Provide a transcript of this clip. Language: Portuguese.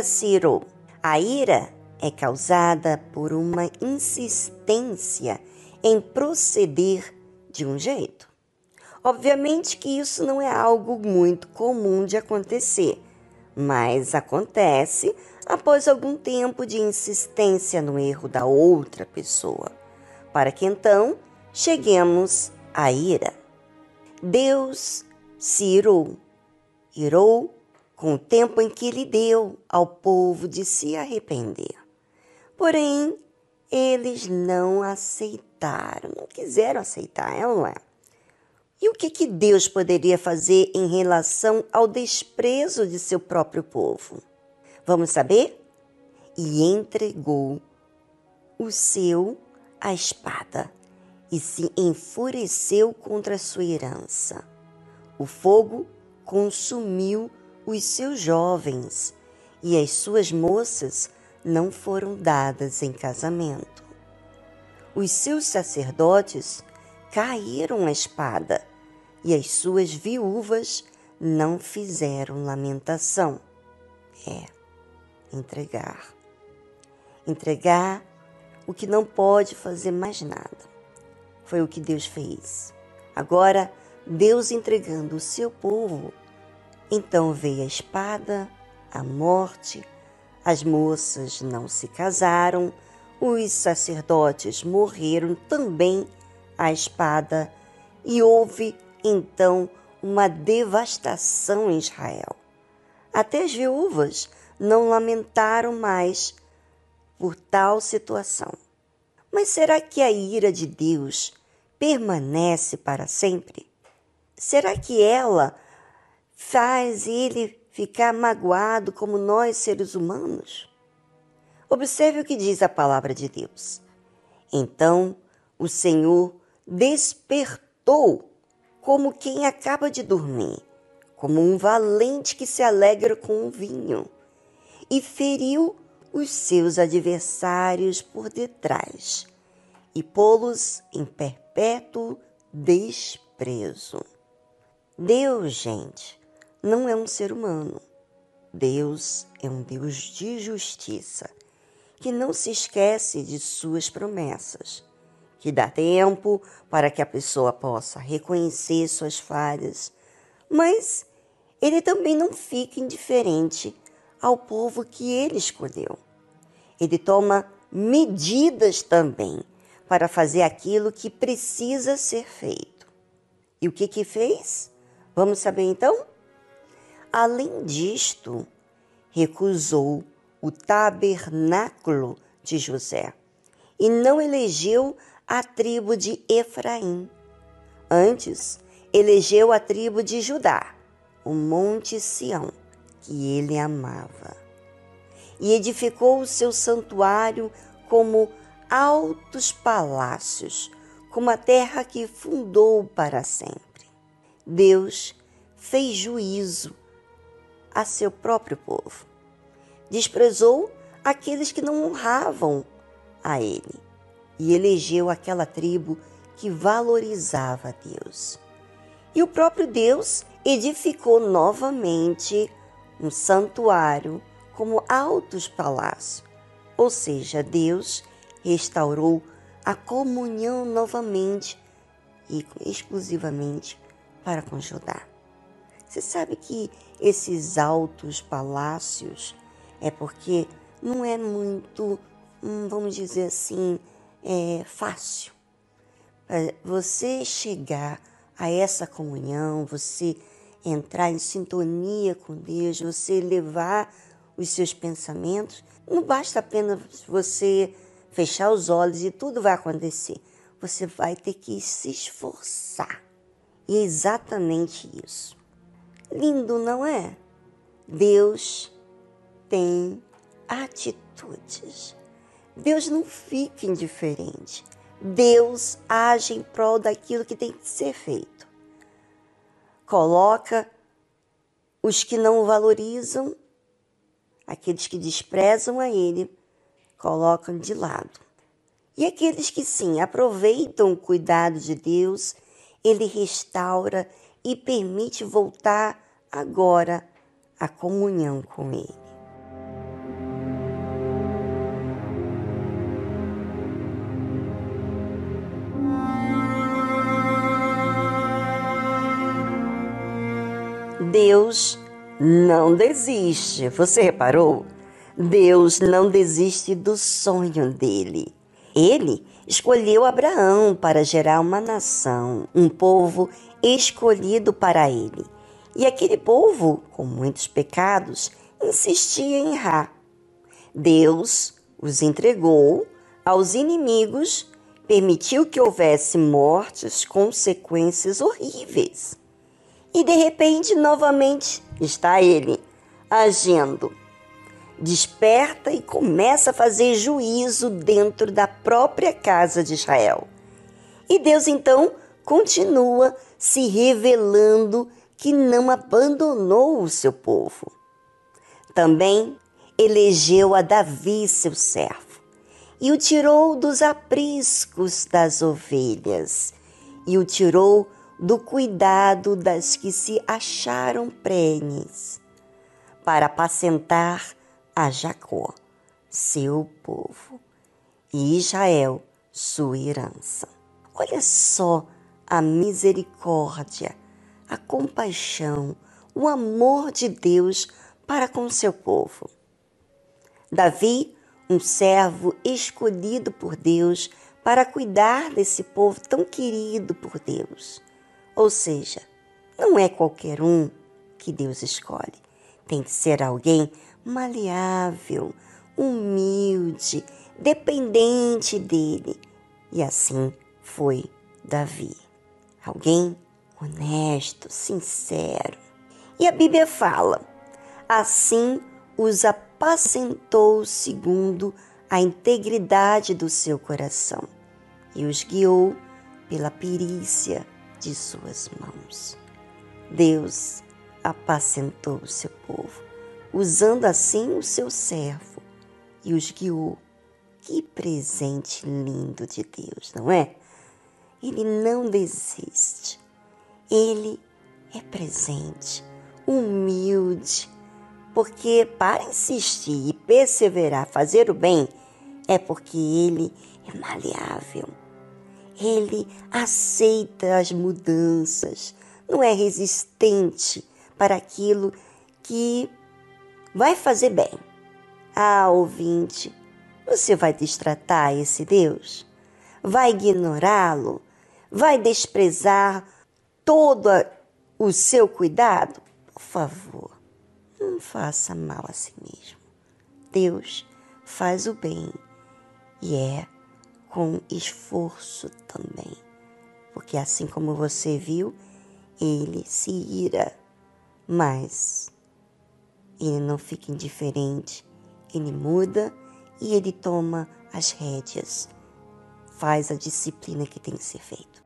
se irou? A ira é causada por uma insistência em proceder de um jeito. Obviamente que isso não é algo muito comum de acontecer, mas acontece após algum tempo de insistência no erro da outra pessoa, para que então cheguemos à ira. Deus se irou, irou com o tempo em que lhe deu ao povo de se arrepender. Porém, eles não aceitaram, não quiseram aceitar, é ou não é? E o que, que Deus poderia fazer em relação ao desprezo de seu próprio povo? Vamos saber? E entregou o seu à espada e se enfureceu contra a sua herança. O fogo consumiu os seus jovens e as suas moças não foram dadas em casamento. Os seus sacerdotes caíram à espada e as suas viúvas não fizeram lamentação. É, entregar. Entregar o que não pode fazer mais nada. Foi o que Deus fez. Agora, Deus entregando o seu povo, então veio a espada, a morte, as moças não se casaram, os sacerdotes morreram também à espada, e houve então uma devastação em Israel. Até as viúvas não lamentaram mais por tal situação. Mas será que a ira de Deus permanece para sempre? Será que ela faz ele ficar magoado como nós, seres humanos? Observe o que diz a palavra de Deus. Então o Senhor despertou como quem acaba de dormir, como um valente que se alegra com um vinho, e feriu os seus adversários por detrás, e pô-los em perpétuo desprezo. Deus, gente, não é um ser humano. Deus é um Deus de justiça, que não se esquece de suas promessas que dá tempo para que a pessoa possa reconhecer suas falhas, mas ele também não fica indiferente ao povo que ele escolheu. Ele toma medidas também para fazer aquilo que precisa ser feito. E o que que fez? Vamos saber então? Além disto, recusou o tabernáculo de José e não elegeu a tribo de Efraim. Antes, elegeu a tribo de Judá, o monte Sião, que ele amava. E edificou o seu santuário como altos palácios, como a terra que fundou para sempre. Deus fez juízo a seu próprio povo. Desprezou aqueles que não honravam a ele e elegeu aquela tribo que valorizava Deus. E o próprio Deus edificou novamente um santuário como altos palácios, ou seja, Deus restaurou a comunhão novamente e exclusivamente para com Judá. Você sabe que esses altos palácios é porque não é muito, hum, vamos dizer assim, é, fácil. Você chegar a essa comunhão, você entrar em sintonia com Deus, você levar os seus pensamentos, não basta apenas você fechar os olhos e tudo vai acontecer. Você vai ter que se esforçar. E é exatamente isso. Lindo, não é? Deus tem atitudes. Deus não fica indiferente. Deus age em prol daquilo que tem que ser feito. Coloca os que não o valorizam, aqueles que desprezam a Ele, colocam de lado. E aqueles que sim aproveitam o cuidado de Deus, Ele restaura e permite voltar agora a comunhão com Ele. Deus não desiste. Você reparou? Deus não desiste do sonho dele. Ele escolheu Abraão para gerar uma nação, um povo escolhido para ele. E aquele povo, com muitos pecados, insistia em errar. Deus os entregou aos inimigos, permitiu que houvesse mortes, consequências horríveis. E de repente, novamente, está ele agindo. Desperta e começa a fazer juízo dentro da própria casa de Israel. E Deus então continua se revelando que não abandonou o seu povo. Também elegeu a Davi, seu servo, e o tirou dos apriscos das ovelhas, e o tirou do cuidado das que se acharam prenhes, para apacentar a Jacó, seu povo, e Israel, sua herança. Olha só a misericórdia, a compaixão, o amor de Deus para com seu povo. Davi, um servo escolhido por Deus para cuidar desse povo tão querido por Deus. Ou seja, não é qualquer um que Deus escolhe. Tem que ser alguém maleável, humilde, dependente dele. E assim foi Davi. Alguém honesto, sincero. E a Bíblia fala: assim os apacentou segundo a integridade do seu coração e os guiou pela perícia de suas mãos. Deus apacentou o seu povo, usando assim o seu servo e os guiou. Que presente lindo de Deus, não é? Ele não desiste. Ele é presente, humilde, porque para insistir e perseverar, fazer o bem, é porque ele é maleável. Ele aceita as mudanças, não é resistente para aquilo que vai fazer bem. Ah, ouvinte, você vai destratar esse Deus? Vai ignorá-lo? Vai desprezar todo o seu cuidado? Por favor, não faça mal a si mesmo. Deus faz o bem e é com esforço também, porque assim como você viu, ele se ira, mas ele não fica indiferente, ele muda e ele toma as rédeas, faz a disciplina que tem que ser feita.